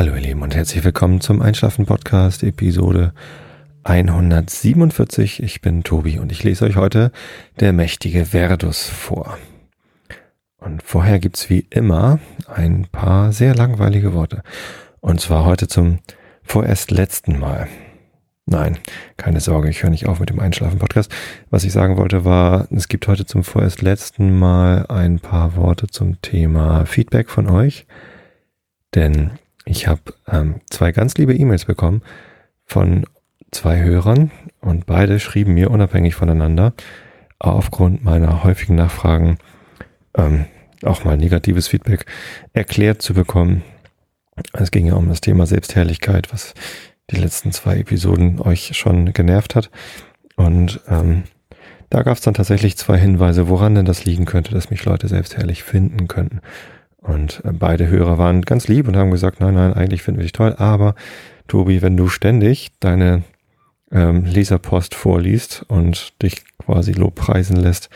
Hallo ihr Lieben und herzlich willkommen zum Einschlafen Podcast Episode 147. Ich bin Tobi und ich lese euch heute der mächtige Verdus vor. Und vorher gibt's wie immer ein paar sehr langweilige Worte. Und zwar heute zum vorerst letzten Mal. Nein, keine Sorge, ich höre nicht auf mit dem Einschlafen-Podcast. Was ich sagen wollte war, es gibt heute zum vorerst letzten Mal ein paar Worte zum Thema Feedback von euch. Denn ich habe ähm, zwei ganz liebe E-Mails bekommen von zwei Hörern und beide schrieben mir unabhängig voneinander aufgrund meiner häufigen Nachfragen ähm, auch mal negatives Feedback erklärt zu bekommen. Es ging ja um das Thema Selbstherrlichkeit, was die letzten zwei Episoden euch schon genervt hat. Und ähm, da gab es dann tatsächlich zwei Hinweise, woran denn das liegen könnte, dass mich Leute selbstherrlich finden könnten. Und äh, beide Hörer waren ganz lieb und haben gesagt, nein, nein, eigentlich finden wir dich toll, aber Tobi, wenn du ständig deine ähm, Leserpost vorliest und dich quasi lobpreisen lässt,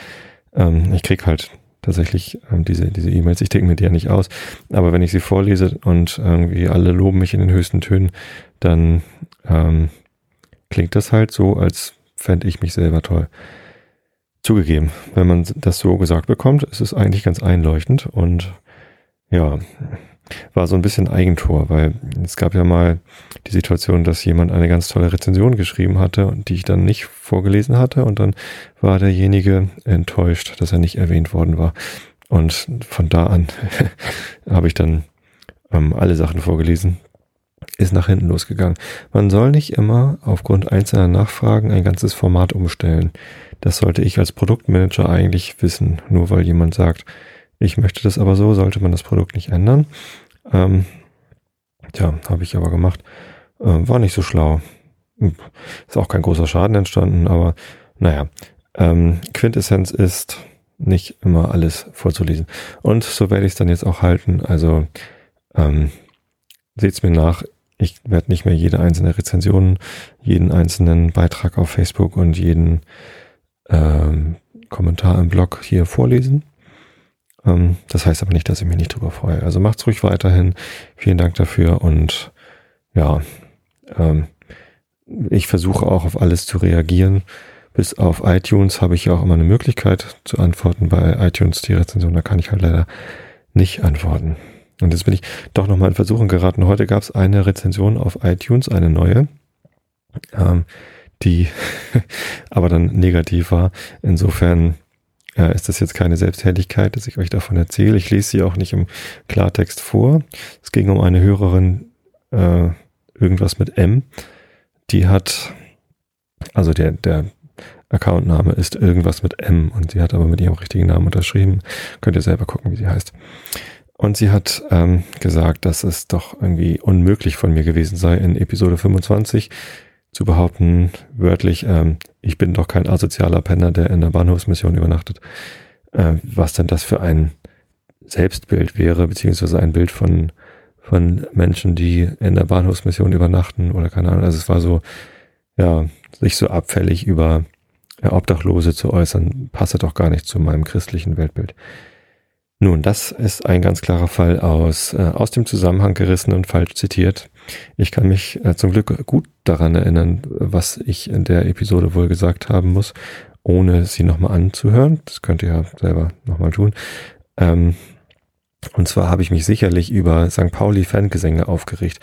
ähm, ich krieg halt tatsächlich ähm, diese diese E-Mails, ich denke mir die ja nicht aus, aber wenn ich sie vorlese und irgendwie alle loben mich in den höchsten Tönen, dann ähm, klingt das halt so, als fände ich mich selber toll. Zugegeben, wenn man das so gesagt bekommt, ist es eigentlich ganz einleuchtend und ja, war so ein bisschen Eigentor, weil es gab ja mal die Situation, dass jemand eine ganz tolle Rezension geschrieben hatte und die ich dann nicht vorgelesen hatte und dann war derjenige enttäuscht, dass er nicht erwähnt worden war. Und von da an habe ich dann ähm, alle Sachen vorgelesen. Ist nach hinten losgegangen. Man soll nicht immer aufgrund einzelner Nachfragen ein ganzes Format umstellen. Das sollte ich als Produktmanager eigentlich wissen. Nur weil jemand sagt, ich möchte das aber so, sollte man das Produkt nicht ändern. Ähm, tja, habe ich aber gemacht. Ähm, war nicht so schlau. Ist auch kein großer Schaden entstanden, aber naja. Ähm, Quintessenz ist, nicht immer alles vorzulesen. Und so werde ich es dann jetzt auch halten. Also ähm, seht's mir nach. Ich werde nicht mehr jede einzelne Rezension, jeden einzelnen Beitrag auf Facebook und jeden ähm, Kommentar im Blog hier vorlesen. Ähm, das heißt aber nicht, dass ich mich nicht drüber freue. Also macht's ruhig weiterhin. Vielen Dank dafür und ja, ähm, ich versuche auch auf alles zu reagieren. Bis auf iTunes habe ich ja auch immer eine Möglichkeit zu antworten. Bei iTunes die Rezension, da kann ich halt leider nicht antworten. Und jetzt bin ich doch nochmal in Versuchung geraten. Heute gab es eine Rezension auf iTunes, eine neue, ähm, die aber dann negativ war. Insofern äh, ist das jetzt keine Selbstherrlichkeit, dass ich euch davon erzähle. Ich lese sie auch nicht im Klartext vor. Es ging um eine Hörerin, äh, irgendwas mit M. Die hat, also der, der Accountname ist irgendwas mit M und sie hat aber mit ihrem richtigen Namen unterschrieben. Könnt ihr selber gucken, wie sie heißt. Und sie hat ähm, gesagt, dass es doch irgendwie unmöglich von mir gewesen sei, in Episode 25 zu behaupten, wörtlich, ähm, ich bin doch kein asozialer Penner, der in der Bahnhofsmission übernachtet, äh, was denn das für ein Selbstbild wäre, beziehungsweise ein Bild von, von Menschen, die in der Bahnhofsmission übernachten oder keine Ahnung. Also es war so, ja, sich so abfällig über Obdachlose zu äußern, passe doch gar nicht zu meinem christlichen Weltbild. Nun, das ist ein ganz klarer Fall aus, äh, aus dem Zusammenhang gerissen und falsch zitiert. Ich kann mich äh, zum Glück gut daran erinnern, was ich in der Episode wohl gesagt haben muss, ohne sie nochmal anzuhören. Das könnt ihr ja selber nochmal tun. Ähm, und zwar habe ich mich sicherlich über St. Pauli Fangesänge aufgeregt.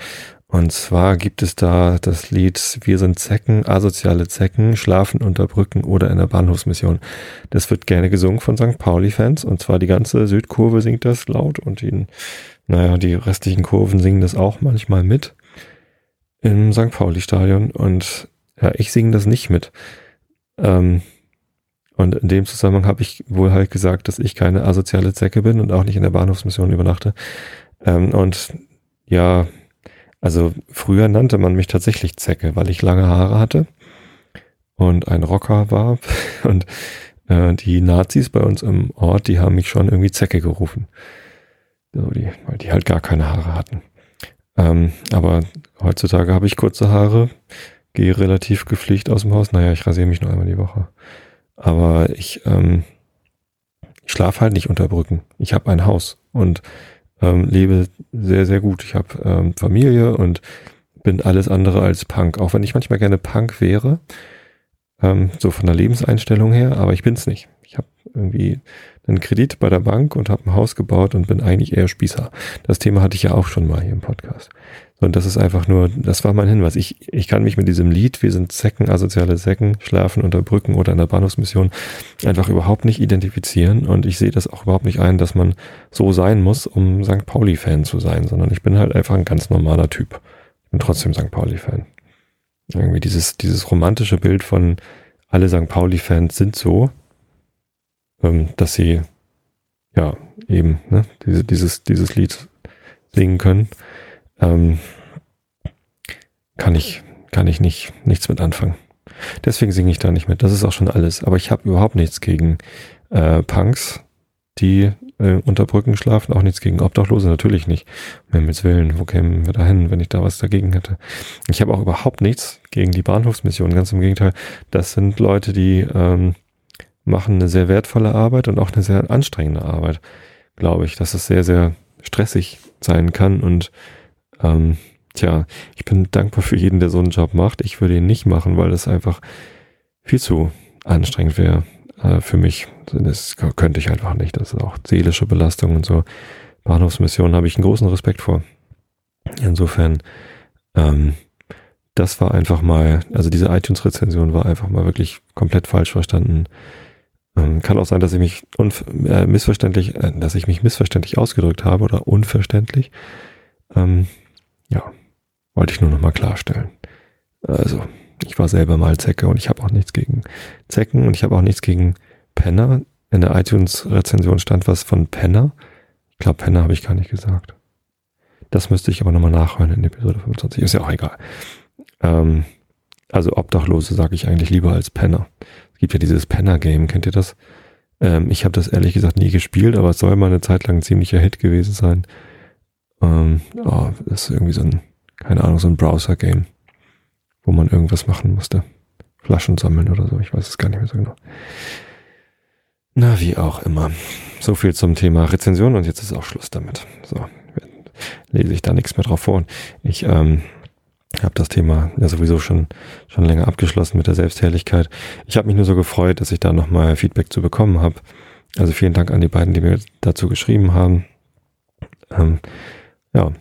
Und zwar gibt es da das Lied Wir sind Zecken, asoziale Zecken, schlafen unter Brücken oder in der Bahnhofsmission. Das wird gerne gesungen von St. Pauli-Fans und zwar die ganze Südkurve singt das laut und die, naja, die restlichen Kurven singen das auch manchmal mit im St. Pauli-Stadion und ja, ich singe das nicht mit. Ähm, und in dem Zusammenhang habe ich wohl halt gesagt, dass ich keine asoziale Zecke bin und auch nicht in der Bahnhofsmission übernachte. Ähm, und ja, also früher nannte man mich tatsächlich Zecke, weil ich lange Haare hatte und ein Rocker war. Und äh, die Nazis bei uns im Ort, die haben mich schon irgendwie Zecke gerufen. So, die, weil die halt gar keine Haare hatten. Ähm, aber heutzutage habe ich kurze Haare, gehe relativ gepflegt aus dem Haus. Naja, ich rasiere mich nur einmal die Woche. Aber ich, ähm, ich schlafe halt nicht unter Brücken. Ich habe ein Haus und ähm, lebe sehr, sehr gut. Ich habe ähm, Familie und bin alles andere als Punk. Auch wenn ich manchmal gerne Punk wäre, ähm, so von der Lebenseinstellung her, aber ich bin's nicht. Ich habe irgendwie einen Kredit bei der Bank und habe ein Haus gebaut und bin eigentlich eher Spießer. Das Thema hatte ich ja auch schon mal hier im Podcast. Und das ist einfach nur, das war mein Hinweis. Ich, ich kann mich mit diesem Lied, wir sind Zecken, asoziale Säcken, schlafen unter Brücken oder in der Bahnhofsmission, einfach überhaupt nicht identifizieren. Und ich sehe das auch überhaupt nicht ein, dass man so sein muss, um St. Pauli-Fan zu sein, sondern ich bin halt einfach ein ganz normaler Typ. Bin trotzdem St. Pauli-Fan. Irgendwie dieses, dieses romantische Bild von alle St. Pauli-Fans sind so, ähm, dass sie ja eben ne, diese, dieses, dieses Lied singen können ähm, kann ich, kann ich nicht, nichts mit anfangen. Deswegen singe ich da nicht mit. Das ist auch schon alles. Aber ich habe überhaupt nichts gegen äh, Punks, die äh, unter Brücken schlafen, auch nichts gegen Obdachlose, natürlich nicht. Um Himmels Willen, wo kämen wir da hin, wenn ich da was dagegen hätte? Ich habe auch überhaupt nichts gegen die Bahnhofsmission, ganz im Gegenteil. Das sind Leute, die ähm, machen eine sehr wertvolle Arbeit und auch eine sehr anstrengende Arbeit, glaube ich, dass es sehr, sehr stressig sein kann und ähm, tja, ich bin dankbar für jeden, der so einen Job macht. Ich würde ihn nicht machen, weil das einfach viel zu anstrengend wäre äh, für mich. Das könnte ich einfach nicht. Das ist auch seelische Belastung und so. Bahnhofsmission habe ich einen großen Respekt vor. Insofern, ähm, das war einfach mal, also diese iTunes-Rezension war einfach mal wirklich komplett falsch verstanden. Ähm, kann auch sein, dass ich mich äh, missverständlich, äh, dass ich mich missverständlich ausgedrückt habe oder unverständlich. Ähm, ja, wollte ich nur nochmal klarstellen. Also, ich war selber mal Zecke und ich habe auch nichts gegen Zecken und ich habe auch nichts gegen Penner. In der iTunes-Rezension stand was von Penner. Ich glaube, Penner habe ich gar nicht gesagt. Das müsste ich aber nochmal nachhören in Episode 25. Ist ja auch egal. Ähm, also Obdachlose sage ich eigentlich lieber als Penner. Es gibt ja dieses Penner-Game, kennt ihr das? Ähm, ich habe das ehrlich gesagt nie gespielt, aber es soll mal eine Zeit lang ein ziemlicher Hit gewesen sein. Ähm, oh, das ist irgendwie so ein, keine Ahnung, so ein Browser-Game, wo man irgendwas machen musste. Flaschen sammeln oder so, ich weiß es gar nicht mehr so genau. Na, wie auch immer. So viel zum Thema Rezension und jetzt ist auch Schluss damit. So, lese ich da nichts mehr drauf vor. Ich ähm, habe das Thema ja sowieso schon schon länger abgeschlossen mit der Selbstherrlichkeit. Ich habe mich nur so gefreut, dass ich da nochmal Feedback zu bekommen habe. Also vielen Dank an die beiden, die mir dazu geschrieben haben. Ähm, ja,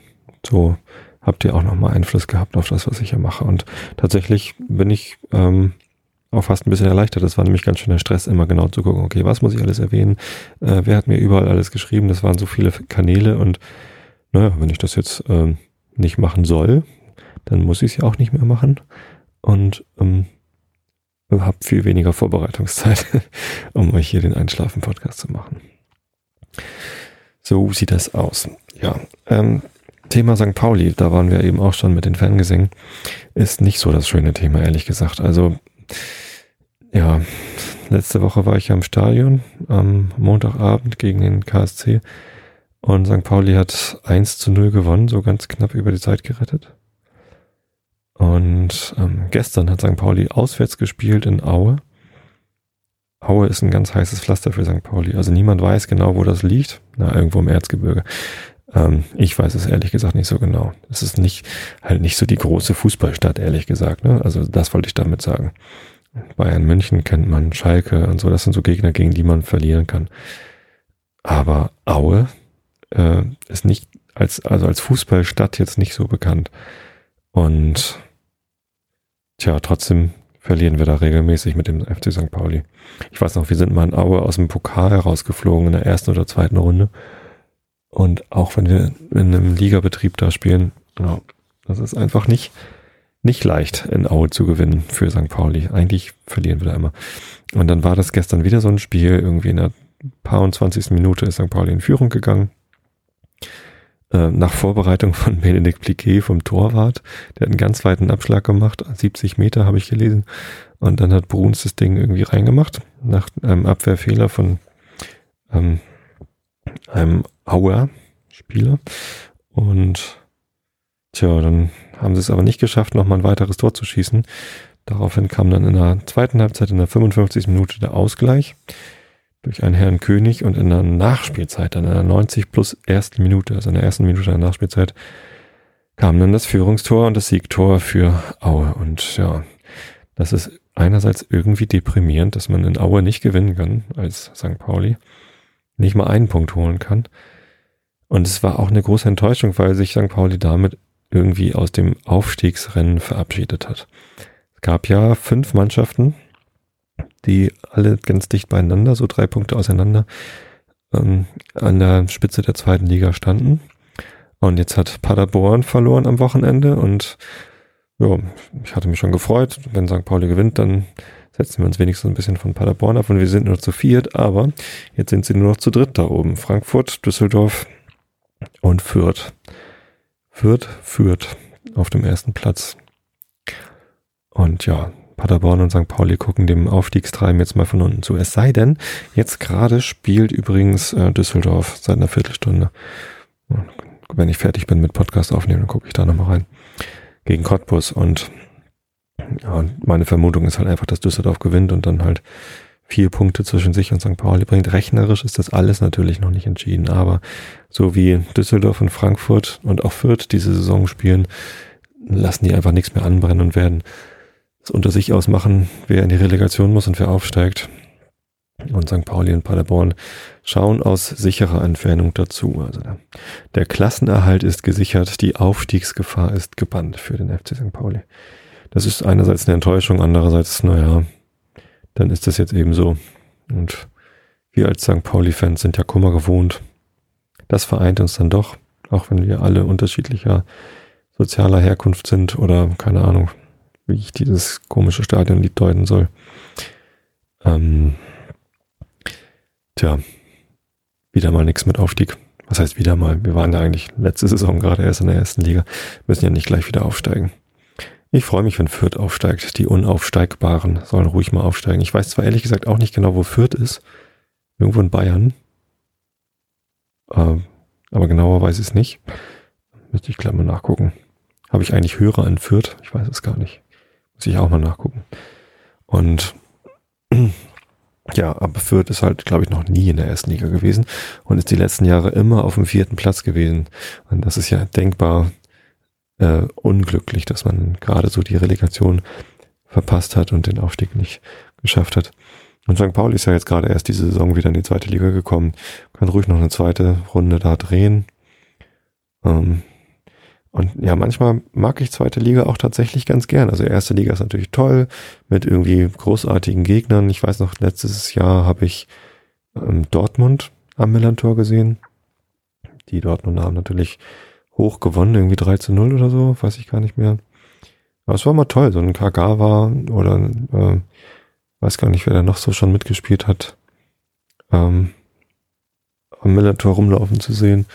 so habt ihr auch nochmal Einfluss gehabt auf das, was ich hier mache. Und tatsächlich bin ich ähm, auch fast ein bisschen erleichtert. Das war nämlich ganz schön der Stress, immer genau zu gucken, okay, was muss ich alles erwähnen? Äh, wer hat mir überall alles geschrieben? Das waren so viele Kanäle und naja, wenn ich das jetzt ähm, nicht machen soll, dann muss ich es ja auch nicht mehr machen. Und ähm, habe viel weniger Vorbereitungszeit, um euch hier den Einschlafen-Podcast zu machen. So sieht das aus. Ja, ähm, Thema St. Pauli, da waren wir eben auch schon mit den Fangesängen, ist nicht so das schöne Thema, ehrlich gesagt. Also, ja, letzte Woche war ich am Stadion am Montagabend gegen den KSC und St. Pauli hat 1 zu 0 gewonnen, so ganz knapp über die Zeit gerettet. Und ähm, gestern hat St. Pauli auswärts gespielt in Aue Aue ist ein ganz heißes Pflaster für St. Pauli. Also niemand weiß genau, wo das liegt. Na, irgendwo im Erzgebirge. Ähm, ich weiß es ehrlich gesagt nicht so genau. Es ist nicht, halt nicht so die große Fußballstadt, ehrlich gesagt. Ne? Also das wollte ich damit sagen. Bayern München kennt man, Schalke und so. Das sind so Gegner, gegen die man verlieren kann. Aber Aue äh, ist nicht als, also als Fußballstadt jetzt nicht so bekannt. Und tja, trotzdem verlieren wir da regelmäßig mit dem FC St. Pauli. Ich weiß noch, wir sind mal in Aue aus dem Pokal herausgeflogen in der ersten oder zweiten Runde. Und auch wenn wir in einem Ligabetrieb da spielen, ja, das ist einfach nicht, nicht leicht, in Aue zu gewinnen für St. Pauli. Eigentlich verlieren wir da immer. Und dann war das gestern wieder so ein Spiel, irgendwie in der paar und 20. Minute ist St. Pauli in Führung gegangen. Äh, nach Vorbereitung von Benedikt Pliquet vom Torwart. Der hat einen ganz weiten Abschlag gemacht, 70 Meter habe ich gelesen. Und dann hat Bruns das Ding irgendwie reingemacht, nach einem Abwehrfehler von ähm, einem Auer-Spieler. Und tja, dann haben sie es aber nicht geschafft, nochmal ein weiteres Tor zu schießen. Daraufhin kam dann in der zweiten Halbzeit, in der 55. Minute der Ausgleich. Durch einen Herrn König und in der Nachspielzeit, dann in der 90 plus ersten Minute, also in der ersten Minute der Nachspielzeit, kam dann das Führungstor und das Siegtor für Aue. Und ja, das ist einerseits irgendwie deprimierend, dass man in Aue nicht gewinnen kann als St. Pauli, nicht mal einen Punkt holen kann. Und es war auch eine große Enttäuschung, weil sich St. Pauli damit irgendwie aus dem Aufstiegsrennen verabschiedet hat. Es gab ja fünf Mannschaften, die alle ganz dicht beieinander, so drei Punkte auseinander, ähm, an der Spitze der zweiten Liga standen. Und jetzt hat Paderborn verloren am Wochenende und ja, ich hatte mich schon gefreut. Wenn St. Pauli gewinnt, dann setzen wir uns wenigstens ein bisschen von Paderborn ab und wir sind nur zu viert, aber jetzt sind sie nur noch zu dritt da oben. Frankfurt, Düsseldorf und Fürth. Fürth führt auf dem ersten Platz. Und ja, Paderborn und St. Pauli gucken dem Aufstiegstreiben jetzt mal von unten zu. Es sei denn, jetzt gerade spielt übrigens äh, Düsseldorf seit einer Viertelstunde. Wenn ich fertig bin mit Podcast aufnehmen, dann gucke ich da nochmal rein. Gegen Cottbus und ja, meine Vermutung ist halt einfach, dass Düsseldorf gewinnt und dann halt vier Punkte zwischen sich und St. Pauli bringt. Rechnerisch ist das alles natürlich noch nicht entschieden, aber so wie Düsseldorf und Frankfurt und auch Fürth diese Saison spielen, lassen die einfach nichts mehr anbrennen und werden unter sich ausmachen, wer in die Relegation muss und wer aufsteigt. Und St. Pauli und Paderborn schauen aus sicherer Entfernung dazu. Also der, der Klassenerhalt ist gesichert, die Aufstiegsgefahr ist gebannt für den FC St. Pauli. Das ist einerseits eine Enttäuschung, andererseits, naja, dann ist das jetzt eben so. Und wir als St. Pauli-Fans sind ja Kummer gewohnt. Das vereint uns dann doch, auch wenn wir alle unterschiedlicher sozialer Herkunft sind oder keine Ahnung, wie ich dieses komische Stadionlied deuten soll. Ähm, tja, wieder mal nichts mit Aufstieg. Was heißt wieder mal? Wir waren ja eigentlich letzte Saison gerade erst in der ersten Liga, müssen ja nicht gleich wieder aufsteigen. Ich freue mich, wenn Fürth aufsteigt. Die Unaufsteigbaren sollen ruhig mal aufsteigen. Ich weiß zwar ehrlich gesagt auch nicht genau, wo Fürth ist. Irgendwo in Bayern. Ähm, aber genauer weiß ich es nicht. Müsste ich gleich mal nachgucken. Habe ich eigentlich Hörer in Fürth? Ich weiß es gar nicht. Muss ich auch mal nachgucken. Und ja, aber Fürth ist halt, glaube ich, noch nie in der ersten Liga gewesen und ist die letzten Jahre immer auf dem vierten Platz gewesen. Und das ist ja denkbar äh, unglücklich, dass man gerade so die Relegation verpasst hat und den Aufstieg nicht geschafft hat. Und St. Pauli ist ja jetzt gerade erst diese Saison wieder in die zweite Liga gekommen. Kann ruhig noch eine zweite Runde da drehen. Ähm, und ja, manchmal mag ich zweite Liga auch tatsächlich ganz gern. Also erste Liga ist natürlich toll mit irgendwie großartigen Gegnern. Ich weiß noch, letztes Jahr habe ich ähm, Dortmund am Millantor gesehen. Die Dortmund haben natürlich hoch gewonnen, irgendwie 3 zu 0 oder so, weiß ich gar nicht mehr. Aber es war mal toll, so ein Kagawa oder äh, weiß gar nicht, wer da noch so schon mitgespielt hat, ähm, am Millantor rumlaufen zu sehen.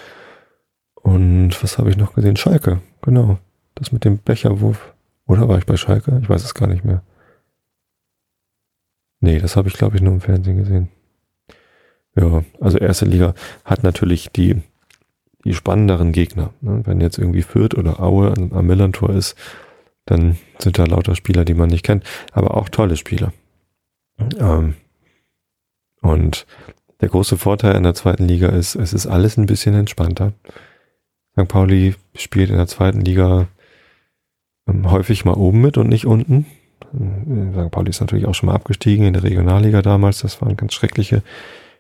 Und was habe ich noch gesehen? Schalke, genau. Das mit dem Becherwurf. Oder war ich bei Schalke? Ich weiß es gar nicht mehr. Nee, das habe ich, glaube ich, nur im Fernsehen gesehen. Ja, also erste Liga hat natürlich die, die spannenderen Gegner. Ne? Wenn jetzt irgendwie Fürth oder Aue am Millantor ist, dann sind da lauter Spieler, die man nicht kennt, aber auch tolle Spieler. Ähm, und der große Vorteil in der zweiten Liga ist, es ist alles ein bisschen entspannter. St. Pauli spielt in der zweiten Liga ähm, häufig mal oben mit und nicht unten. Äh, St. Pauli ist natürlich auch schon mal abgestiegen in der Regionalliga damals. Das waren ganz schreckliche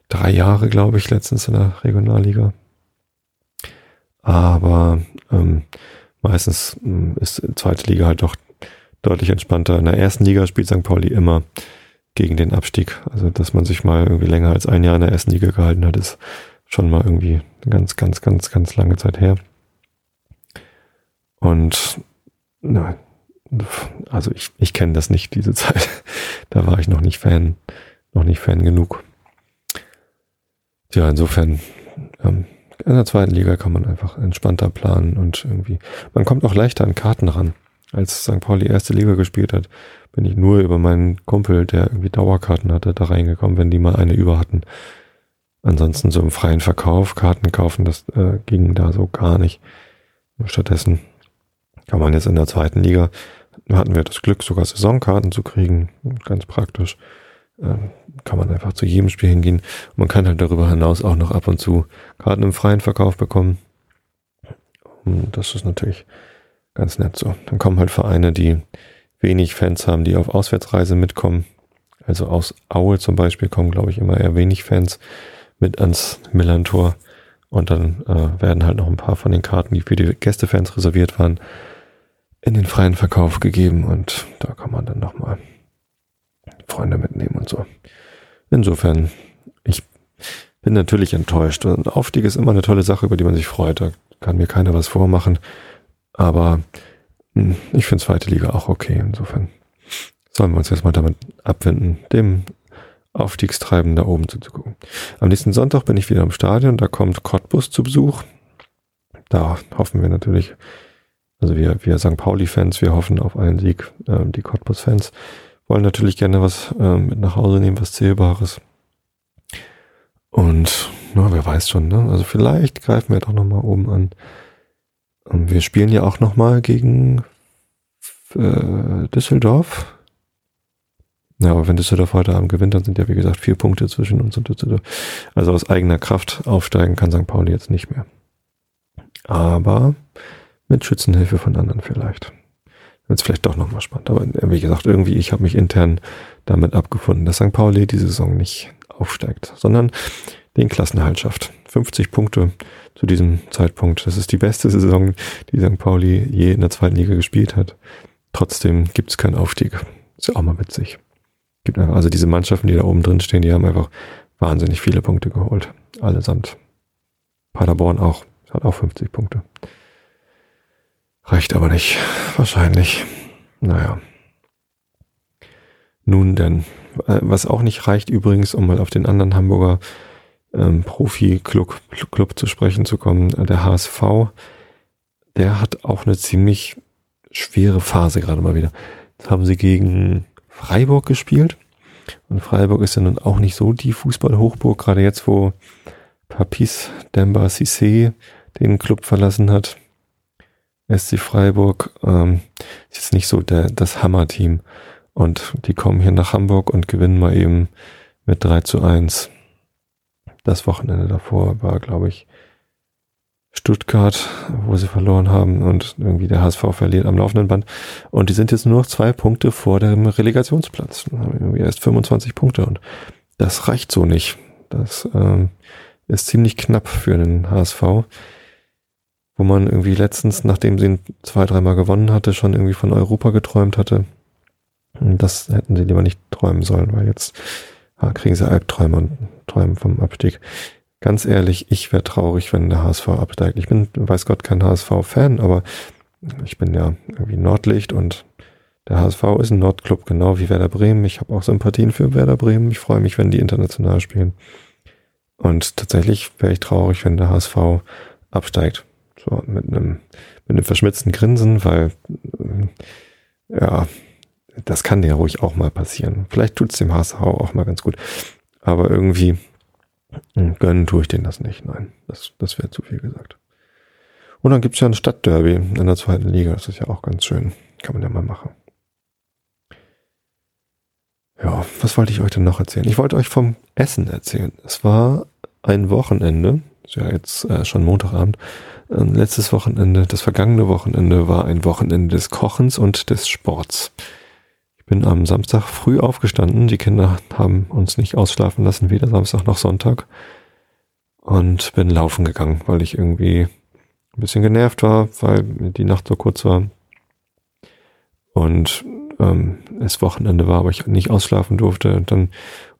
drei Jahre, glaube ich, letztens in der Regionalliga. Aber ähm, meistens ähm, ist zweite Liga halt doch deutlich entspannter. In der ersten Liga spielt St. Pauli immer gegen den Abstieg. Also, dass man sich mal irgendwie länger als ein Jahr in der ersten Liga gehalten hat, ist schon mal irgendwie eine ganz, ganz, ganz, ganz lange Zeit her. Und na, also ich, ich kenne das nicht, diese Zeit. Da war ich noch nicht Fan, noch nicht Fan genug. Ja, insofern, ähm, in der zweiten Liga kann man einfach entspannter planen und irgendwie, man kommt auch leichter an Karten ran. Als St. Pauli erste Liga gespielt hat, bin ich nur über meinen Kumpel, der irgendwie Dauerkarten hatte, da reingekommen, wenn die mal eine über hatten. Ansonsten so im freien Verkauf Karten kaufen, das äh, ging da so gar nicht. Stattdessen kann man jetzt in der zweiten Liga, hatten wir das Glück, sogar Saisonkarten zu kriegen. Ganz praktisch. ähm, kann man einfach zu jedem Spiel hingehen. Und man kann halt darüber hinaus auch noch ab und zu Karten im freien Verkauf bekommen. Und das ist natürlich ganz nett so. Dann kommen halt Vereine, die wenig Fans haben, die auf Auswärtsreise mitkommen. Also aus Aue zum Beispiel kommen, glaube ich, immer eher wenig Fans mit ans Millantor. Und dann äh, werden halt noch ein paar von den Karten, die für die Gästefans reserviert waren, in den freien Verkauf gegeben. Und da kann man dann nochmal Freunde mitnehmen und so. Insofern, ich bin natürlich enttäuscht. Und Aufstieg ist immer eine tolle Sache, über die man sich freut. Da kann mir keiner was vormachen. Aber hm, ich finde zweite Liga auch okay. Insofern sollen wir uns jetzt mal damit abwenden, dem Aufstiegstreiben da oben zuzugucken. Am nächsten Sonntag bin ich wieder im Stadion. Da kommt Cottbus zu Besuch. Da hoffen wir natürlich, also wir, wir St. Pauli-Fans, wir hoffen auf einen Sieg. Ähm, die Cottbus-Fans wollen natürlich gerne was äh, mit nach Hause nehmen, was Zählbares. Und na, wer weiß schon, ne? Also vielleicht greifen wir doch nochmal oben an. Und ähm, wir spielen ja auch nochmal gegen äh, Düsseldorf. Ja, aber wenn Düsseldorf heute Abend gewinnt, dann sind ja wie gesagt vier Punkte zwischen uns und Düsseldorf. Also aus eigener Kraft aufsteigen kann St. Pauli jetzt nicht mehr. Aber mit Schützenhilfe von anderen vielleicht wird es vielleicht doch nochmal spannend. Aber wie gesagt, irgendwie, ich habe mich intern damit abgefunden, dass St. Pauli diese Saison nicht aufsteigt, sondern den Klassenhalt schafft. 50 Punkte zu diesem Zeitpunkt. Das ist die beste Saison, die St. Pauli je in der zweiten Liga gespielt hat. Trotzdem gibt es keinen Aufstieg. Ist ja auch mal witzig. Gibt einfach, also diese Mannschaften, die da oben drin stehen, die haben einfach wahnsinnig viele Punkte geholt. Allesamt. Paderborn auch. Hat auch 50 Punkte. Reicht aber nicht. Wahrscheinlich. Naja. Nun denn. Äh, was auch nicht reicht übrigens, um mal auf den anderen Hamburger ähm, Profi-Club Club zu sprechen zu kommen, äh, der HSV, der hat auch eine ziemlich schwere Phase gerade mal wieder. Jetzt haben sie gegen Freiburg gespielt. Und Freiburg ist ja nun auch nicht so die Fußballhochburg, gerade jetzt, wo Papis Demba Cissé den Club verlassen hat. SC Freiburg ähm, ist jetzt nicht so der, das Hammer-Team. Und die kommen hier nach Hamburg und gewinnen mal eben mit 3 zu 1. Das Wochenende davor war, glaube ich, Stuttgart, wo sie verloren haben und irgendwie der HSV verliert am laufenden Band. Und die sind jetzt nur noch zwei Punkte vor dem Relegationsplatz. Irgendwie erst 25 Punkte und das reicht so nicht. Das ähm, ist ziemlich knapp für den HSV wo man irgendwie letztens, nachdem sie ihn zwei, dreimal gewonnen hatte, schon irgendwie von Europa geträumt hatte. Das hätten sie lieber nicht träumen sollen, weil jetzt ja, kriegen sie Albträume und träumen vom Abstieg. Ganz ehrlich, ich wäre traurig, wenn der HSV absteigt. Ich bin, weiß Gott, kein HSV-Fan, aber ich bin ja irgendwie Nordlicht und der HSV ist ein Nordclub, genau wie Werder Bremen. Ich habe auch Sympathien für Werder Bremen. Ich freue mich, wenn die international spielen. Und tatsächlich wäre ich traurig, wenn der HSV absteigt. So, mit einem, mit einem verschmitzten Grinsen, weil, äh, ja, das kann ja ruhig auch mal passieren. Vielleicht tut es dem HSV auch mal ganz gut. Aber irgendwie gönnen tue ich denen das nicht. Nein, das, das wäre zu viel gesagt. Und dann gibt's ja ein Stadtderby in der zweiten Liga. Das ist ja auch ganz schön. Kann man ja mal machen. Ja, was wollte ich euch denn noch erzählen? Ich wollte euch vom Essen erzählen. Es war ein Wochenende, ist ja jetzt äh, schon Montagabend, ähm, letztes Wochenende, das vergangene Wochenende war ein Wochenende des Kochens und des Sports. Ich bin am Samstag früh aufgestanden. Die Kinder haben uns nicht ausschlafen lassen, weder Samstag noch Sonntag. Und bin laufen gegangen, weil ich irgendwie ein bisschen genervt war, weil die Nacht so kurz war. Und ähm, es Wochenende war, aber ich nicht ausschlafen durfte. Und dann,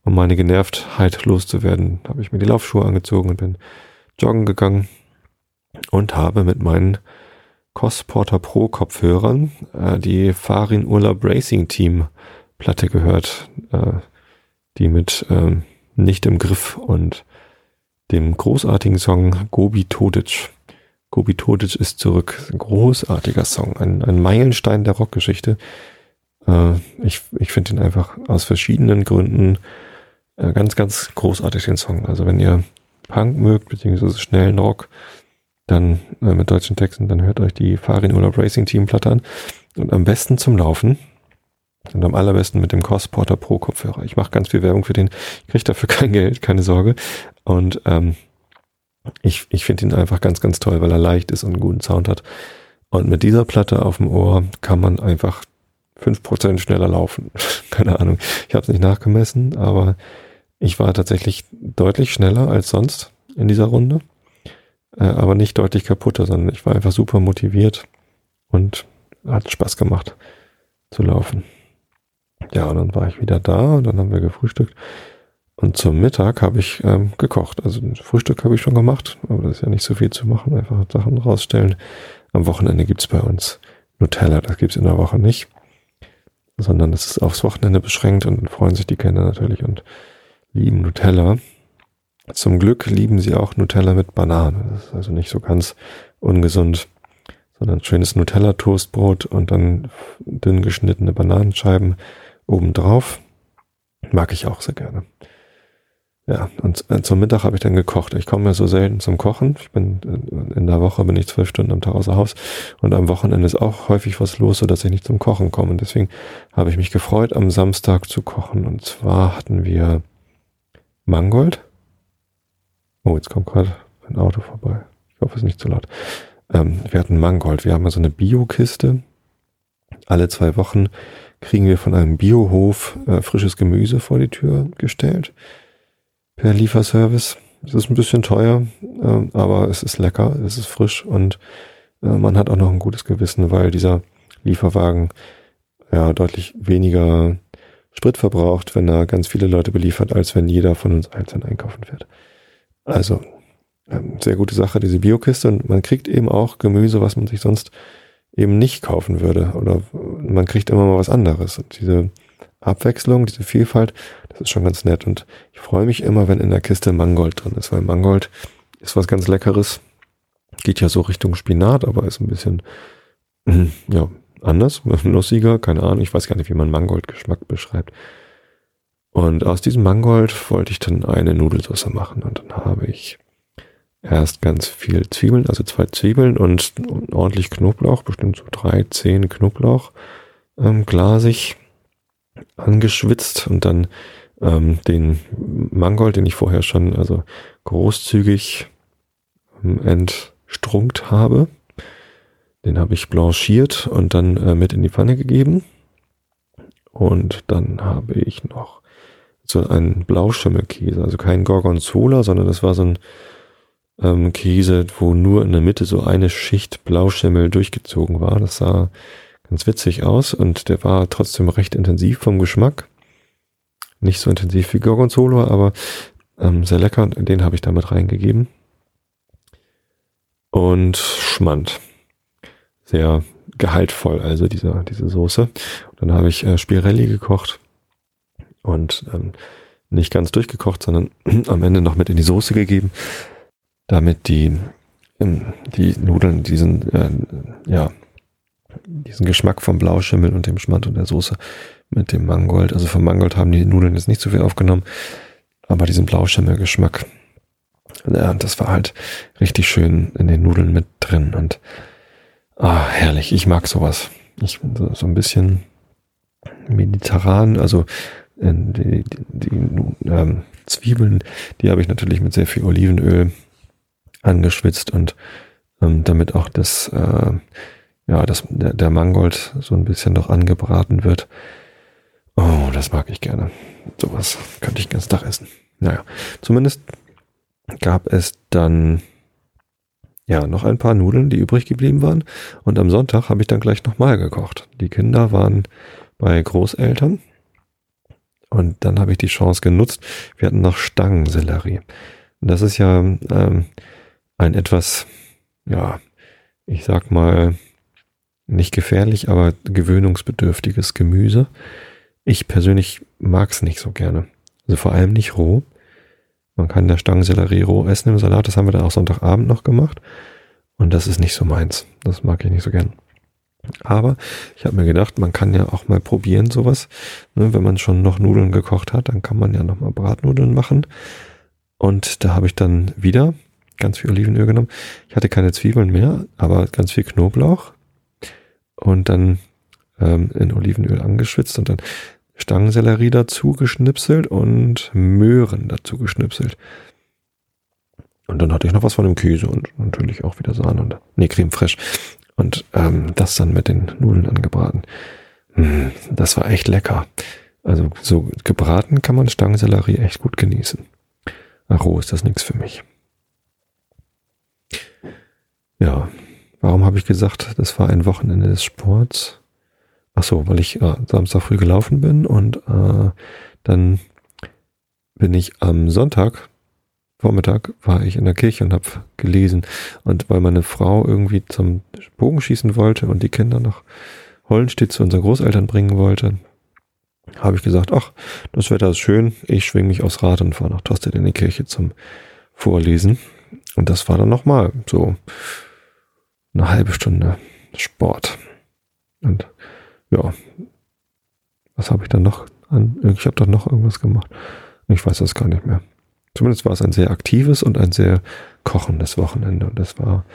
um meine Genervtheit loszuwerden, habe ich mir die Laufschuhe angezogen und bin joggen gegangen und habe mit meinen Cosporter Pro Kopfhörern äh, die Farin Urlaub Racing Team Platte gehört, äh, die mit äh, Nicht im Griff und dem großartigen Song Gobi Todic. Gobi Todic ist zurück. Ein großartiger Song, ein, ein Meilenstein der Rockgeschichte. Äh, ich ich finde ihn einfach aus verschiedenen Gründen äh, ganz, ganz großartig, den Song. Also wenn ihr Punk mögt, beziehungsweise schnellen Rock, dann äh, mit deutschen Texten, dann hört euch die Farin Urlaub Racing Team Platte an. Und am besten zum Laufen. Und am allerbesten mit dem Costporter Pro Kopfhörer. Ich mache ganz viel Werbung für den. Ich kriege dafür kein Geld, keine Sorge. Und ähm, ich, ich finde ihn einfach ganz, ganz toll, weil er leicht ist und einen guten Sound hat. Und mit dieser Platte auf dem Ohr kann man einfach fünf Prozent schneller laufen. keine Ahnung. Ich habe es nicht nachgemessen, aber ich war tatsächlich deutlich schneller als sonst in dieser Runde. Äh, aber nicht deutlich kaputter, sondern ich war einfach super motiviert und hat Spaß gemacht zu laufen. Ja, und dann war ich wieder da und dann haben wir gefrühstückt. Und zum Mittag habe ich ähm, gekocht. Also Frühstück habe ich schon gemacht, aber das ist ja nicht so viel zu machen. Einfach Sachen rausstellen. Am Wochenende gibt's bei uns Nutella. Das gibt's in der Woche nicht. Sondern das ist aufs Wochenende beschränkt und freuen sich die Kinder natürlich und lieben Nutella. Zum Glück lieben sie auch Nutella mit Banane. Das ist also nicht so ganz ungesund sondern schönes Nutella-Toastbrot und dann dünn geschnittene Bananenscheiben obendrauf. Mag ich auch sehr gerne. Ja, und äh, zum Mittag habe ich dann gekocht. Ich komme ja so selten zum Kochen. Ich bin äh, in der Woche bin ich zwölf Stunden am Tag außer Haus und am Wochenende ist auch häufig was los, so dass ich nicht zum Kochen komme. Und deswegen habe ich mich gefreut, am Samstag zu kochen. Und zwar hatten wir Mangold. Oh, jetzt kommt gerade ein Auto vorbei. Ich hoffe, es ist nicht zu laut. Ähm, wir hatten Mangold. Wir haben so eine Bio-Kiste. Alle zwei Wochen kriegen wir von einem Biohof äh, frisches Gemüse vor die Tür gestellt. Per Lieferservice. Es ist ein bisschen teuer, äh, aber es ist lecker, es ist frisch und äh, man hat auch noch ein gutes Gewissen, weil dieser Lieferwagen ja deutlich weniger Sprit verbraucht, wenn er ganz viele Leute beliefert, als wenn jeder von uns einzeln einkaufen fährt. Also ähm, sehr gute Sache, diese Biokiste. Und man kriegt eben auch Gemüse, was man sich sonst eben nicht kaufen würde. Oder man kriegt immer mal was anderes. Und diese Abwechslung, diese Vielfalt, das ist schon ganz nett. Und ich freue mich immer, wenn in der Kiste Mangold drin ist, weil Mangold ist was ganz Leckeres. Geht ja so Richtung Spinat, aber ist ein bisschen, ja, anders, nussiger, keine Ahnung. Ich weiß gar nicht, wie man Mangold-Geschmack beschreibt. Und aus diesem Mangold wollte ich dann eine Nudelsauce machen. Und dann habe ich erst ganz viel Zwiebeln, also zwei Zwiebeln und ordentlich Knoblauch, bestimmt so drei, zehn Knoblauch, ähm, glasig angeschwitzt und dann ähm, den Mangold, den ich vorher schon also großzügig ähm, entstrunkt habe. Den habe ich blanchiert und dann äh, mit in die Pfanne gegeben. Und dann habe ich noch so einen Blauschimmelkäse, also kein Gorgonzola, sondern das war so ein ähm, Käse, wo nur in der Mitte so eine Schicht Blauschimmel durchgezogen war. Das sah ganz witzig aus und der war trotzdem recht intensiv vom Geschmack. Nicht so intensiv wie Gorgonzola, aber ähm, sehr lecker. Den habe ich damit reingegeben. Und Schmand. Sehr gehaltvoll, also diese, diese Soße. Und dann habe ich äh, Spirelli gekocht und ähm, nicht ganz durchgekocht, sondern am Ende noch mit in die Soße gegeben damit die, ähm, die Nudeln diesen, äh, ja, diesen Geschmack vom Blauschimmel und dem Schmand und der Soße mit dem Mangold. Also vom Mangold haben die Nudeln jetzt nicht so viel aufgenommen, aber diesen Blauschimmelgeschmack, ja, das war halt richtig schön in den Nudeln mit drin und ah, herrlich. Ich mag sowas. Ich bin so, so ein bisschen mediterran, also die, die, die ähm, Zwiebeln, die habe ich natürlich mit sehr viel Olivenöl angeschwitzt und ähm, damit auch das, äh, ja, das, der, der Mangold so ein bisschen noch angebraten wird. Oh, das mag ich gerne. Sowas könnte ich den ganzen Tag essen. Naja, zumindest gab es dann ja noch ein paar Nudeln, die übrig geblieben waren. Und am Sonntag habe ich dann gleich nochmal gekocht. Die Kinder waren bei Großeltern. Und dann habe ich die Chance genutzt. Wir hatten noch Stangensellerie. Das ist ja ähm, ein etwas, ja, ich sag mal, nicht gefährlich, aber gewöhnungsbedürftiges Gemüse. Ich persönlich mag es nicht so gerne. Also vor allem nicht roh. Man kann der Stangensellerie roh essen im Salat. Das haben wir dann auch Sonntagabend noch gemacht. Und das ist nicht so meins. Das mag ich nicht so gern. Aber ich habe mir gedacht, man kann ja auch mal probieren sowas. Ne, wenn man schon noch Nudeln gekocht hat, dann kann man ja noch mal Bratnudeln machen. Und da habe ich dann wieder ganz viel Olivenöl genommen. Ich hatte keine Zwiebeln mehr, aber ganz viel Knoblauch. Und dann ähm, in Olivenöl angeschwitzt und dann Stangensellerie dazu geschnipselt und Möhren dazu geschnipselt. Und dann hatte ich noch was von dem Käse und natürlich auch wieder Sahne und nee, Creme fraiche. Und ähm, das dann mit den Nudeln angebraten. Mmh, das war echt lecker. Also so gebraten kann man Stangensellerie echt gut genießen. Ach, roh ist das nichts für mich. Ja, warum habe ich gesagt, das war ein Wochenende des Sports? Ach so, weil ich äh, Samstag früh gelaufen bin und äh, dann bin ich am Sonntag Vormittag war ich in der Kirche und habe gelesen. Und weil meine Frau irgendwie zum Bogenschießen wollte und die Kinder nach Hollenstedt zu unseren Großeltern bringen wollte, habe ich gesagt, ach, das Wetter ist schön, ich schwinge mich aufs Rad und fahre nach Tosted in die Kirche zum Vorlesen. Und das war dann nochmal so eine halbe Stunde Sport. Und ja, was habe ich dann noch an? Ich habe doch noch irgendwas gemacht. Ich weiß das gar nicht mehr. Zumindest war es ein sehr aktives und ein sehr kochendes Wochenende. Und das war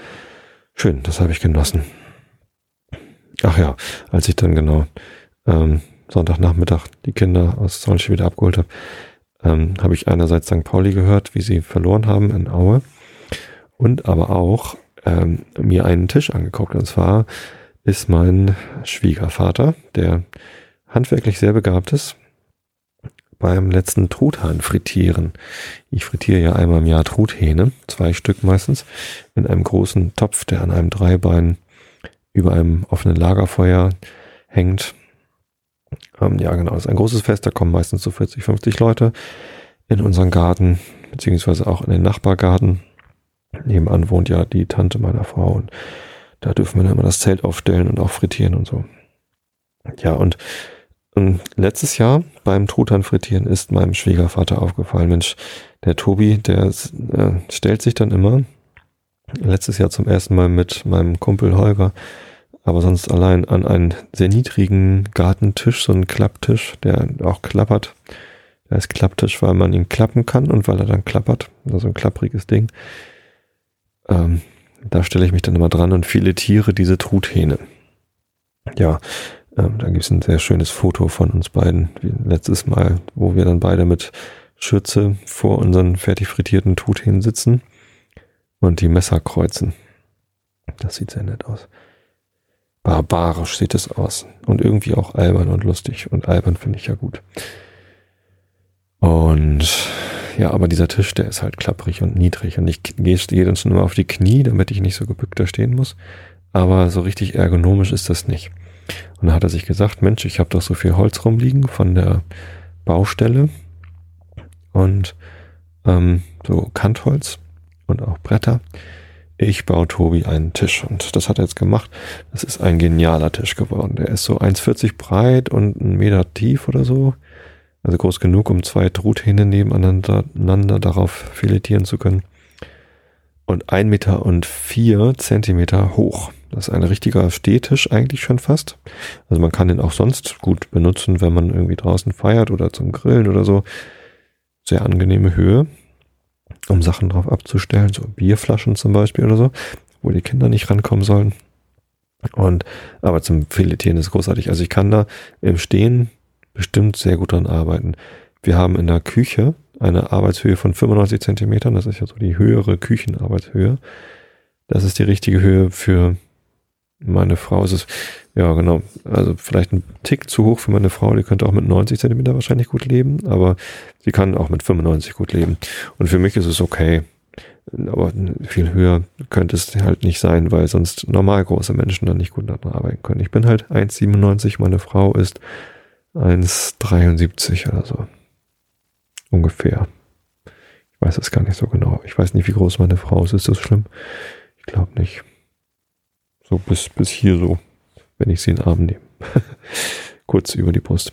schön, das habe ich genossen. Ach ja, als ich dann genau ähm, Sonntagnachmittag die Kinder aus Solche wieder abgeholt habe, ähm, habe ich einerseits St. Pauli gehört, wie sie verloren haben in Aue und aber auch ähm, mir einen Tisch angeguckt. Und zwar ist mein Schwiegervater, der handwerklich sehr begabt ist, beim letzten Truthahn frittieren. Ich frittiere ja einmal im Jahr Truthähne, zwei Stück meistens, in einem großen Topf, der an einem Dreibein über einem offenen Lagerfeuer hängt. Ähm, ja, genau, das ist ein großes Fest, da kommen meistens so 40, 50 Leute in unseren Garten, beziehungsweise auch in den Nachbargarten. Nebenan wohnt ja die Tante meiner Frau und da dürfen wir dann immer das Zelt aufstellen und auch frittieren und so. Ja, und ähm, letztes Jahr beim Truthahn frittieren ist meinem Schwiegervater aufgefallen, Mensch, der Tobi, der äh, stellt sich dann immer, letztes Jahr zum ersten Mal mit meinem Kumpel Holger, aber sonst allein an einen sehr niedrigen Gartentisch, so einen Klapptisch, der auch klappert. Der ist Klapptisch, weil man ihn klappen kann und weil er dann klappert. Also ein klappriges Ding. Ähm, da stelle ich mich dann immer dran und filetiere diese Truthähne. Ja, ähm, da gibt es ein sehr schönes Foto von uns beiden, wie letztes Mal, wo wir dann beide mit Schürze vor unseren fertig frittierten Truthähnen sitzen und die Messer kreuzen. Das sieht sehr nett aus. Barbarisch sieht es aus. Und irgendwie auch albern und lustig. Und albern finde ich ja gut. Und ja, aber dieser Tisch, der ist halt klapprig und niedrig. Und ich gehe dann schon immer auf die Knie, damit ich nicht so gebückt da stehen muss. Aber so richtig ergonomisch ist das nicht. Und da hat er sich gesagt, Mensch, ich habe doch so viel Holz rumliegen von der Baustelle und ähm, so Kantholz und auch Bretter. Ich baue Tobi einen Tisch und das hat er jetzt gemacht. Das ist ein genialer Tisch geworden. Der ist so 1,40 breit und einen Meter tief oder so. Also groß genug, um zwei Truthähne nebeneinander darauf filetieren zu können. Und ein Meter und vier Zentimeter hoch. Das ist ein richtiger Stehtisch eigentlich schon fast. Also man kann den auch sonst gut benutzen, wenn man irgendwie draußen feiert oder zum Grillen oder so. Sehr angenehme Höhe, um Sachen drauf abzustellen, so Bierflaschen zum Beispiel oder so, wo die Kinder nicht rankommen sollen. Und aber zum Filetieren ist großartig. Also ich kann da im Stehen bestimmt sehr gut dran arbeiten. Wir haben in der Küche eine Arbeitshöhe von 95 Zentimetern. Das ist ja so die höhere Küchenarbeitshöhe. Das ist die richtige Höhe für meine Frau ist es, ja genau, also vielleicht ein Tick zu hoch für meine Frau, die könnte auch mit 90 Zentimeter wahrscheinlich gut leben, aber sie kann auch mit 95 gut leben. Und für mich ist es okay. Aber viel höher könnte es halt nicht sein, weil sonst normal große Menschen dann nicht gut daran arbeiten können. Ich bin halt 1,97, meine Frau ist 1,73 oder so. Ungefähr. Ich weiß es gar nicht so genau. Ich weiß nicht, wie groß meine Frau ist. Ist das schlimm? Ich glaube nicht. So bis, bis hier so, wenn ich sie in den Arm nehme. Kurz über die Brust.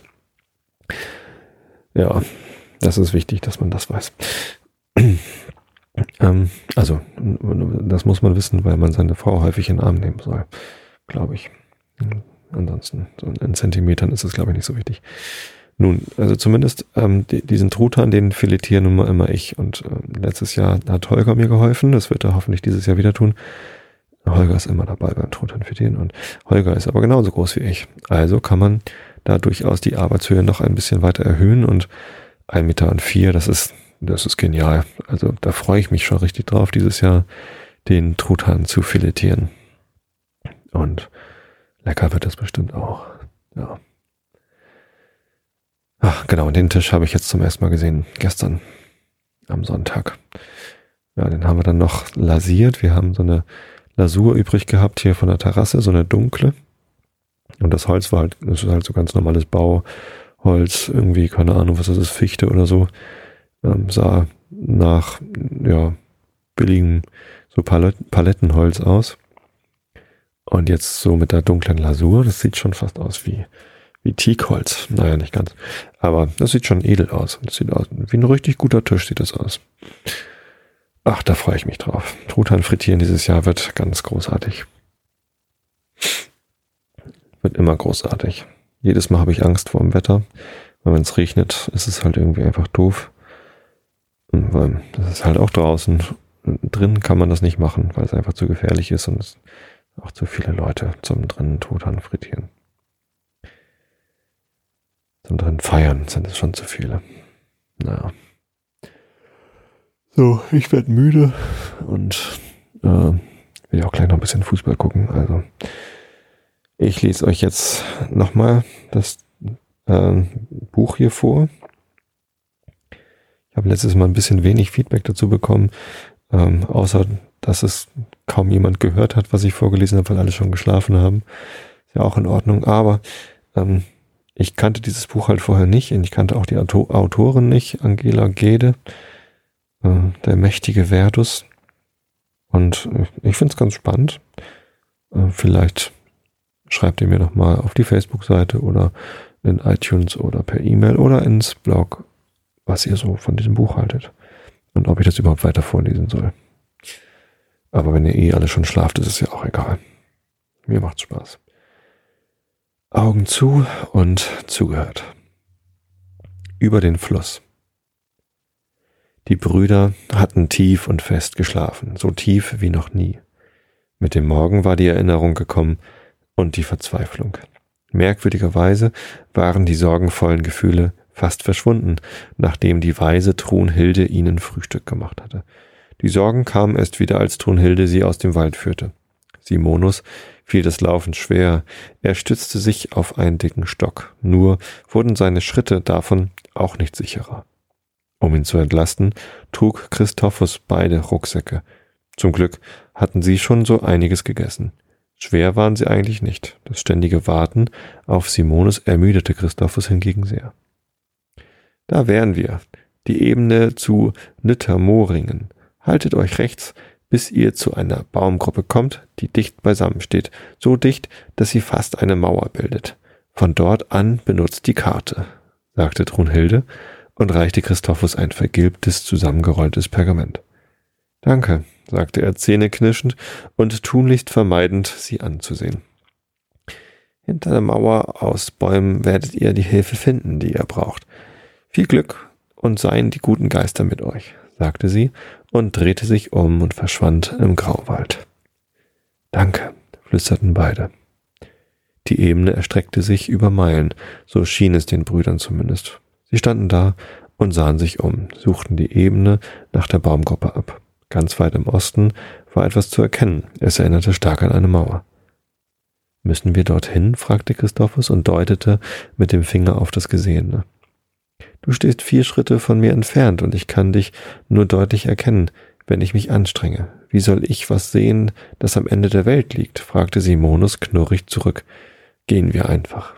Ja, das ist wichtig, dass man das weiß. ähm, also, das muss man wissen, weil man seine Frau häufig in den Arm nehmen soll, glaube ich. Ansonsten, so in Zentimetern ist es, glaube ich, nicht so wichtig. Nun, also zumindest ähm, die, diesen Truthahn, den filetieren nun mal immer ich. Und äh, letztes Jahr hat Holger mir geholfen, das wird er hoffentlich dieses Jahr wieder tun. Holger ist immer dabei beim Trottoirfitieren und Holger ist aber genauso groß wie ich. Also kann man da durchaus die Arbeitshöhe noch ein bisschen weiter erhöhen und ein Meter und vier, das ist, das ist genial. Also da freue ich mich schon richtig drauf, dieses Jahr den Truthahn zu filetieren. Und lecker wird das bestimmt auch. Ja. Ach, genau, und den Tisch habe ich jetzt zum ersten Mal gesehen, gestern am Sonntag. Ja, den haben wir dann noch lasiert. Wir haben so eine Lasur übrig gehabt hier von der Terrasse, so eine dunkle. Und das Holz war halt, das ist halt so ganz normales Bauholz, irgendwie, keine Ahnung, was das ist, Fichte oder so. Ähm, sah nach, ja, billigen, so Palettenholz aus. Und jetzt so mit der dunklen Lasur, das sieht schon fast aus wie, wie Teakholz. Naja, nicht ganz. Aber das sieht schon edel aus. Das sieht aus wie ein richtig guter Tisch sieht das aus. Ach, da freue ich mich drauf. Truthahn frittieren dieses Jahr wird ganz großartig. Wird immer großartig. Jedes Mal habe ich Angst vor dem Wetter. Weil wenn es regnet, ist es halt irgendwie einfach doof. weil das ist halt auch draußen. Drin kann man das nicht machen, weil es einfach zu gefährlich ist und es auch zu viele Leute zum drinnen Truthahn frittieren. Zum drinnen feiern sind es schon zu viele. Naja. So, ich werde müde und äh, will auch gleich noch ein bisschen Fußball gucken. Also ich lese euch jetzt nochmal das äh, Buch hier vor. Ich habe letztes Mal ein bisschen wenig Feedback dazu bekommen, ähm, außer dass es kaum jemand gehört hat, was ich vorgelesen habe, weil alle schon geschlafen haben. Ist ja auch in Ordnung. Aber ähm, ich kannte dieses Buch halt vorher nicht und ich kannte auch die Autorin nicht, Angela Gede äh, der mächtige Verdus. Und ich finde es ganz spannend. Äh, vielleicht schreibt ihr mir nochmal auf die Facebook-Seite oder in iTunes oder per E-Mail oder ins Blog, was ihr so von diesem Buch haltet. Und ob ich das überhaupt weiter vorlesen soll. Aber wenn ihr eh alle schon schlaft, ist es ja auch egal. Mir macht's Spaß. Augen zu und zugehört. Über den Fluss. Die Brüder hatten tief und fest geschlafen, so tief wie noch nie. Mit dem Morgen war die Erinnerung gekommen und die Verzweiflung. Merkwürdigerweise waren die sorgenvollen Gefühle fast verschwunden, nachdem die weise Trunhilde ihnen Frühstück gemacht hatte. Die Sorgen kamen erst wieder, als Trunhilde sie aus dem Wald führte. Simonus fiel das Laufen schwer, er stützte sich auf einen dicken Stock, nur wurden seine Schritte davon auch nicht sicherer. Um ihn zu entlasten, trug Christophus beide Rucksäcke. Zum Glück hatten sie schon so einiges gegessen. Schwer waren sie eigentlich nicht. Das ständige Warten auf Simonis ermüdete Christophus hingegen sehr. Da wären wir. Die Ebene zu Nittermoringen. Haltet euch rechts, bis ihr zu einer Baumgruppe kommt, die dicht beisammen steht. So dicht, dass sie fast eine Mauer bildet. Von dort an benutzt die Karte, sagte Trunhilde und reichte Christophus ein vergilbtes, zusammengerolltes Pergament. Danke, sagte er zähneknirschend und tunlichst vermeidend, sie anzusehen. Hinter der Mauer aus Bäumen werdet ihr die Hilfe finden, die ihr braucht. Viel Glück und seien die guten Geister mit euch, sagte sie und drehte sich um und verschwand im Grauwald. Danke, flüsterten beide. Die Ebene erstreckte sich über Meilen, so schien es den Brüdern zumindest. Sie standen da und sahen sich um, suchten die Ebene nach der Baumgruppe ab. Ganz weit im Osten war etwas zu erkennen. Es erinnerte stark an eine Mauer. Müssen wir dorthin? fragte Christophus und deutete mit dem Finger auf das Gesehene. Du stehst vier Schritte von mir entfernt und ich kann dich nur deutlich erkennen, wenn ich mich anstrenge. Wie soll ich was sehen, das am Ende der Welt liegt? fragte Simonus knurrig zurück. Gehen wir einfach.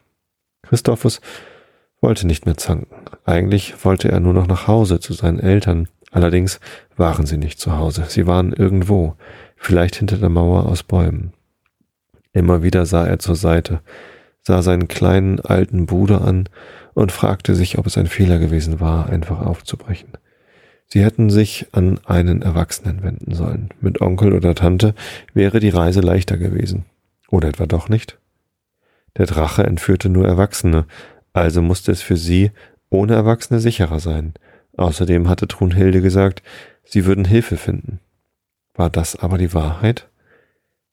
Christophus wollte nicht mehr zanken. Eigentlich wollte er nur noch nach Hause zu seinen Eltern. Allerdings waren sie nicht zu Hause. Sie waren irgendwo, vielleicht hinter der Mauer aus Bäumen. Immer wieder sah er zur Seite, sah seinen kleinen alten Bruder an und fragte sich, ob es ein Fehler gewesen war, einfach aufzubrechen. Sie hätten sich an einen Erwachsenen wenden sollen. Mit Onkel oder Tante wäre die Reise leichter gewesen. Oder etwa doch nicht? Der Drache entführte nur Erwachsene, also musste es für sie ohne Erwachsene sicherer sein. Außerdem hatte Trunhilde gesagt, sie würden Hilfe finden. War das aber die Wahrheit?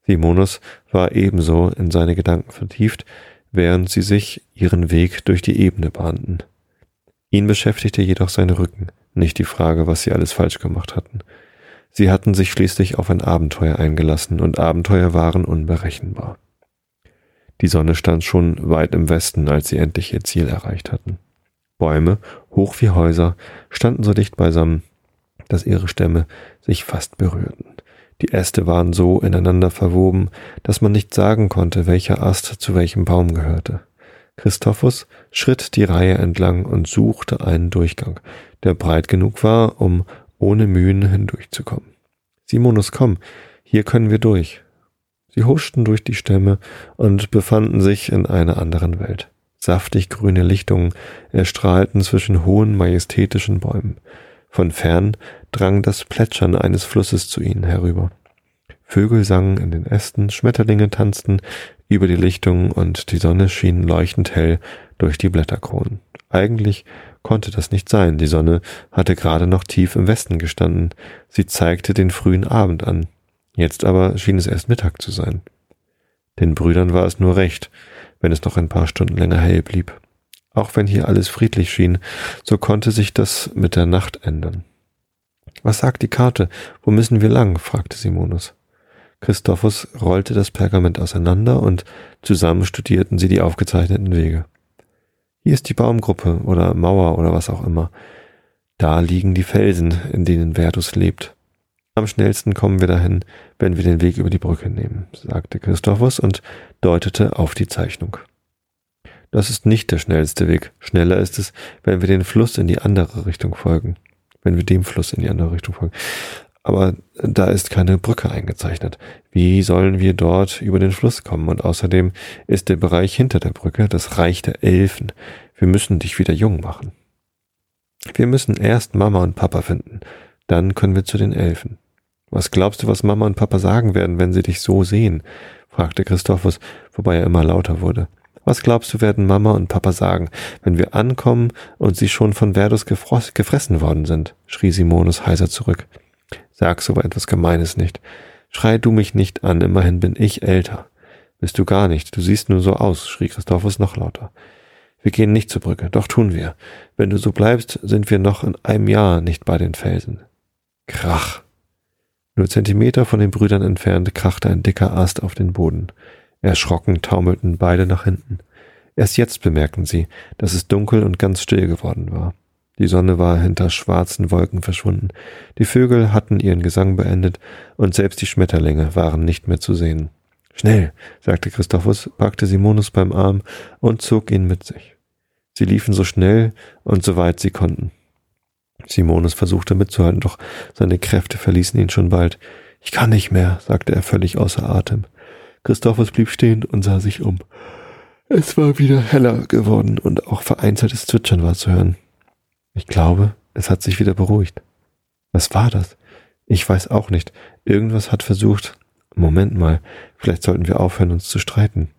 Simonus war ebenso in seine Gedanken vertieft, während sie sich ihren Weg durch die Ebene bahnten. Ihn beschäftigte jedoch sein Rücken, nicht die Frage, was sie alles falsch gemacht hatten. Sie hatten sich schließlich auf ein Abenteuer eingelassen, und Abenteuer waren unberechenbar. Die Sonne stand schon weit im Westen, als sie endlich ihr Ziel erreicht hatten. Bäume, hoch wie Häuser, standen so dicht beisammen, dass ihre Stämme sich fast berührten. Die Äste waren so ineinander verwoben, dass man nicht sagen konnte, welcher Ast zu welchem Baum gehörte. Christophus schritt die Reihe entlang und suchte einen Durchgang, der breit genug war, um ohne Mühen hindurchzukommen. Simonus, komm, hier können wir durch. Sie huschten durch die Stämme und befanden sich in einer anderen Welt. Saftig grüne Lichtungen erstrahlten zwischen hohen, majestätischen Bäumen. Von fern drang das Plätschern eines Flusses zu ihnen herüber. Vögel sangen in den Ästen, Schmetterlinge tanzten über die Lichtungen und die Sonne schien leuchtend hell durch die Blätterkronen. Eigentlich konnte das nicht sein, die Sonne hatte gerade noch tief im Westen gestanden, sie zeigte den frühen Abend an, jetzt aber schien es erst Mittag zu sein. Den Brüdern war es nur recht, wenn es noch ein paar Stunden länger hell blieb. Auch wenn hier alles friedlich schien, so konnte sich das mit der Nacht ändern. Was sagt die Karte? Wo müssen wir lang? fragte Simonus. Christophus rollte das Pergament auseinander und zusammen studierten sie die aufgezeichneten Wege. Hier ist die Baumgruppe oder Mauer oder was auch immer. Da liegen die Felsen, in denen Verdus lebt. Am schnellsten kommen wir dahin, wenn wir den Weg über die Brücke nehmen, sagte Christophus und deutete auf die Zeichnung. Das ist nicht der schnellste Weg. Schneller ist es, wenn wir den Fluss in die andere Richtung folgen. Wenn wir dem Fluss in die andere Richtung folgen. Aber da ist keine Brücke eingezeichnet. Wie sollen wir dort über den Fluss kommen? Und außerdem ist der Bereich hinter der Brücke das Reich der Elfen. Wir müssen dich wieder jung machen. Wir müssen erst Mama und Papa finden. Dann können wir zu den Elfen. Was glaubst du, was Mama und Papa sagen werden, wenn sie dich so sehen? fragte Christophus, wobei er immer lauter wurde. Was glaubst du, werden Mama und Papa sagen, wenn wir ankommen und sie schon von Verdus gefressen worden sind? schrie Simonus heiser zurück. Sag so etwas Gemeines nicht. Schrei du mich nicht an, immerhin bin ich älter. Bist du gar nicht, du siehst nur so aus, schrie Christophus noch lauter. Wir gehen nicht zur Brücke, doch tun wir. Wenn du so bleibst, sind wir noch in einem Jahr nicht bei den Felsen. Krach. Nur Zentimeter von den Brüdern entfernt krachte ein dicker Ast auf den Boden. Erschrocken taumelten beide nach hinten. Erst jetzt bemerkten sie, dass es dunkel und ganz still geworden war. Die Sonne war hinter schwarzen Wolken verschwunden, die Vögel hatten ihren Gesang beendet, und selbst die Schmetterlinge waren nicht mehr zu sehen. Schnell, sagte Christophus, packte Simonus beim Arm und zog ihn mit sich. Sie liefen so schnell und so weit sie konnten. Simonus versuchte mitzuhalten, doch seine Kräfte verließen ihn schon bald. Ich kann nicht mehr, sagte er völlig außer Atem. Christophus blieb stehen und sah sich um. Es war wieder heller geworden und auch vereinzeltes Zwitschern war zu hören. Ich glaube, es hat sich wieder beruhigt. Was war das? Ich weiß auch nicht. Irgendwas hat versucht. Moment mal, vielleicht sollten wir aufhören, uns zu streiten.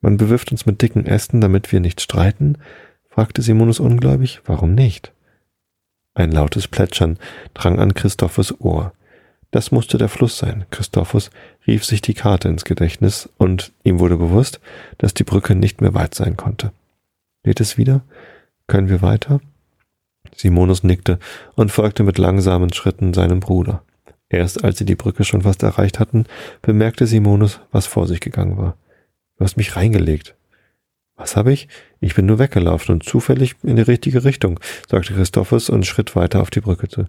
Man bewirft uns mit dicken Ästen, damit wir nicht streiten? fragte Simonus ungläubig. Warum nicht? Ein lautes Plätschern drang an Christophus Ohr. Das musste der Fluss sein. Christophus rief sich die Karte ins Gedächtnis und ihm wurde bewusst, dass die Brücke nicht mehr weit sein konnte. Geht es wieder? Können wir weiter? Simonus nickte und folgte mit langsamen Schritten seinem Bruder. Erst als sie die Brücke schon fast erreicht hatten, bemerkte Simonus, was vor sich gegangen war. Du hast mich reingelegt. Was habe ich? Ich bin nur weggelaufen und zufällig in die richtige Richtung, sagte Christophus und schritt weiter auf die Brücke zu.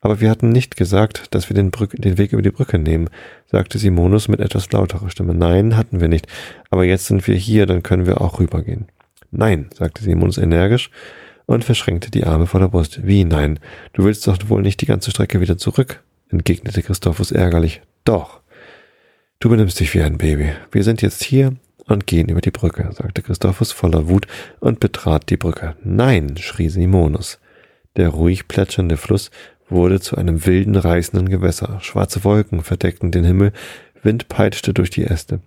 Aber wir hatten nicht gesagt, dass wir den, Brück, den Weg über die Brücke nehmen, sagte Simonus mit etwas lauterer Stimme. Nein, hatten wir nicht. Aber jetzt sind wir hier, dann können wir auch rübergehen. Nein, sagte Simonus energisch und verschränkte die Arme vor der Brust. Wie nein? Du willst doch wohl nicht die ganze Strecke wieder zurück? entgegnete Christophus ärgerlich. Doch. Du benimmst dich wie ein Baby. Wir sind jetzt hier und gehen über die Brücke, sagte Christophus voller Wut und betrat die Brücke. Nein, schrie Simonus. Der ruhig plätschernde Fluss wurde zu einem wilden, reißenden Gewässer. Schwarze Wolken verdeckten den Himmel, Wind peitschte durch die Äste.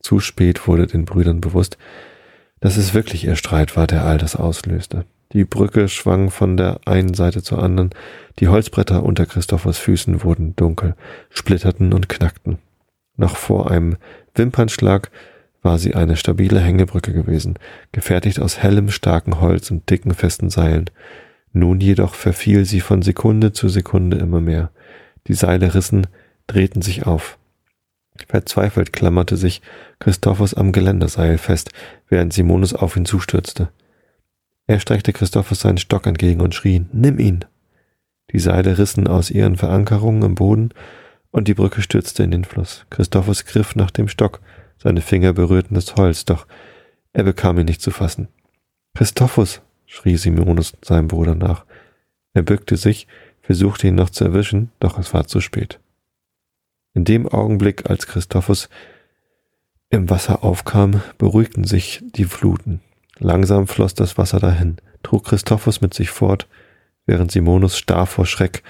Zu spät wurde den Brüdern bewusst, dass es wirklich ihr Streit war, der all das auslöste. Die Brücke schwang von der einen Seite zur anderen, die Holzbretter unter Christophers Füßen wurden dunkel, splitterten und knackten. Noch vor einem Wimpernschlag war sie eine stabile Hängebrücke gewesen, gefertigt aus hellem, starken Holz und dicken, festen Seilen. Nun jedoch verfiel sie von Sekunde zu Sekunde immer mehr. Die Seile rissen, drehten sich auf. Verzweifelt klammerte sich Christophus am Geländerseil fest, während Simonus auf ihn zustürzte. Er streckte Christophus seinen Stock entgegen und schrie, Nimm ihn! Die Seile rissen aus ihren Verankerungen im Boden und die Brücke stürzte in den Fluss. Christophus griff nach dem Stock, seine Finger berührten das Holz, doch er bekam ihn nicht zu fassen. Christophus, schrie Simonus seinem Bruder nach. Er bückte sich, versuchte ihn noch zu erwischen, doch es war zu spät. In dem Augenblick, als Christophus im Wasser aufkam, beruhigten sich die Fluten. Langsam floss das Wasser dahin, trug Christophus mit sich fort, während Simonus starr vor Schreck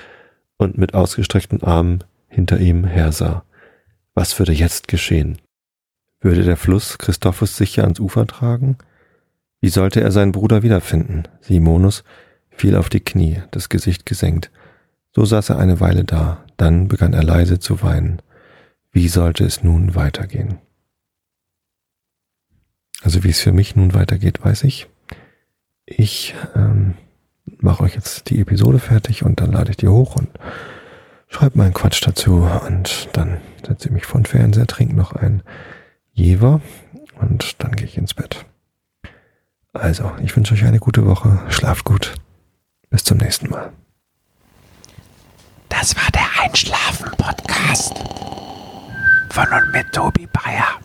und mit ausgestreckten Armen hinter ihm hersah. Was würde jetzt geschehen? Würde der Fluss Christophus sicher ans Ufer tragen? Wie sollte er seinen Bruder wiederfinden? Simonus fiel auf die Knie, das Gesicht gesenkt. So saß er eine Weile da, dann begann er leise zu weinen. Wie sollte es nun weitergehen? Also wie es für mich nun weitergeht, weiß ich. Ich ähm, mache euch jetzt die Episode fertig und dann lade ich die hoch und schreibe meinen Quatsch dazu und dann setze ich mich vor den Fernseher, trinke noch ein Jever und dann gehe ich ins Bett. Also, ich wünsche euch eine gute Woche, schlaft gut. Bis zum nächsten Mal. Das war der Einschlafen-Podcast von und mit Tobi Bayer.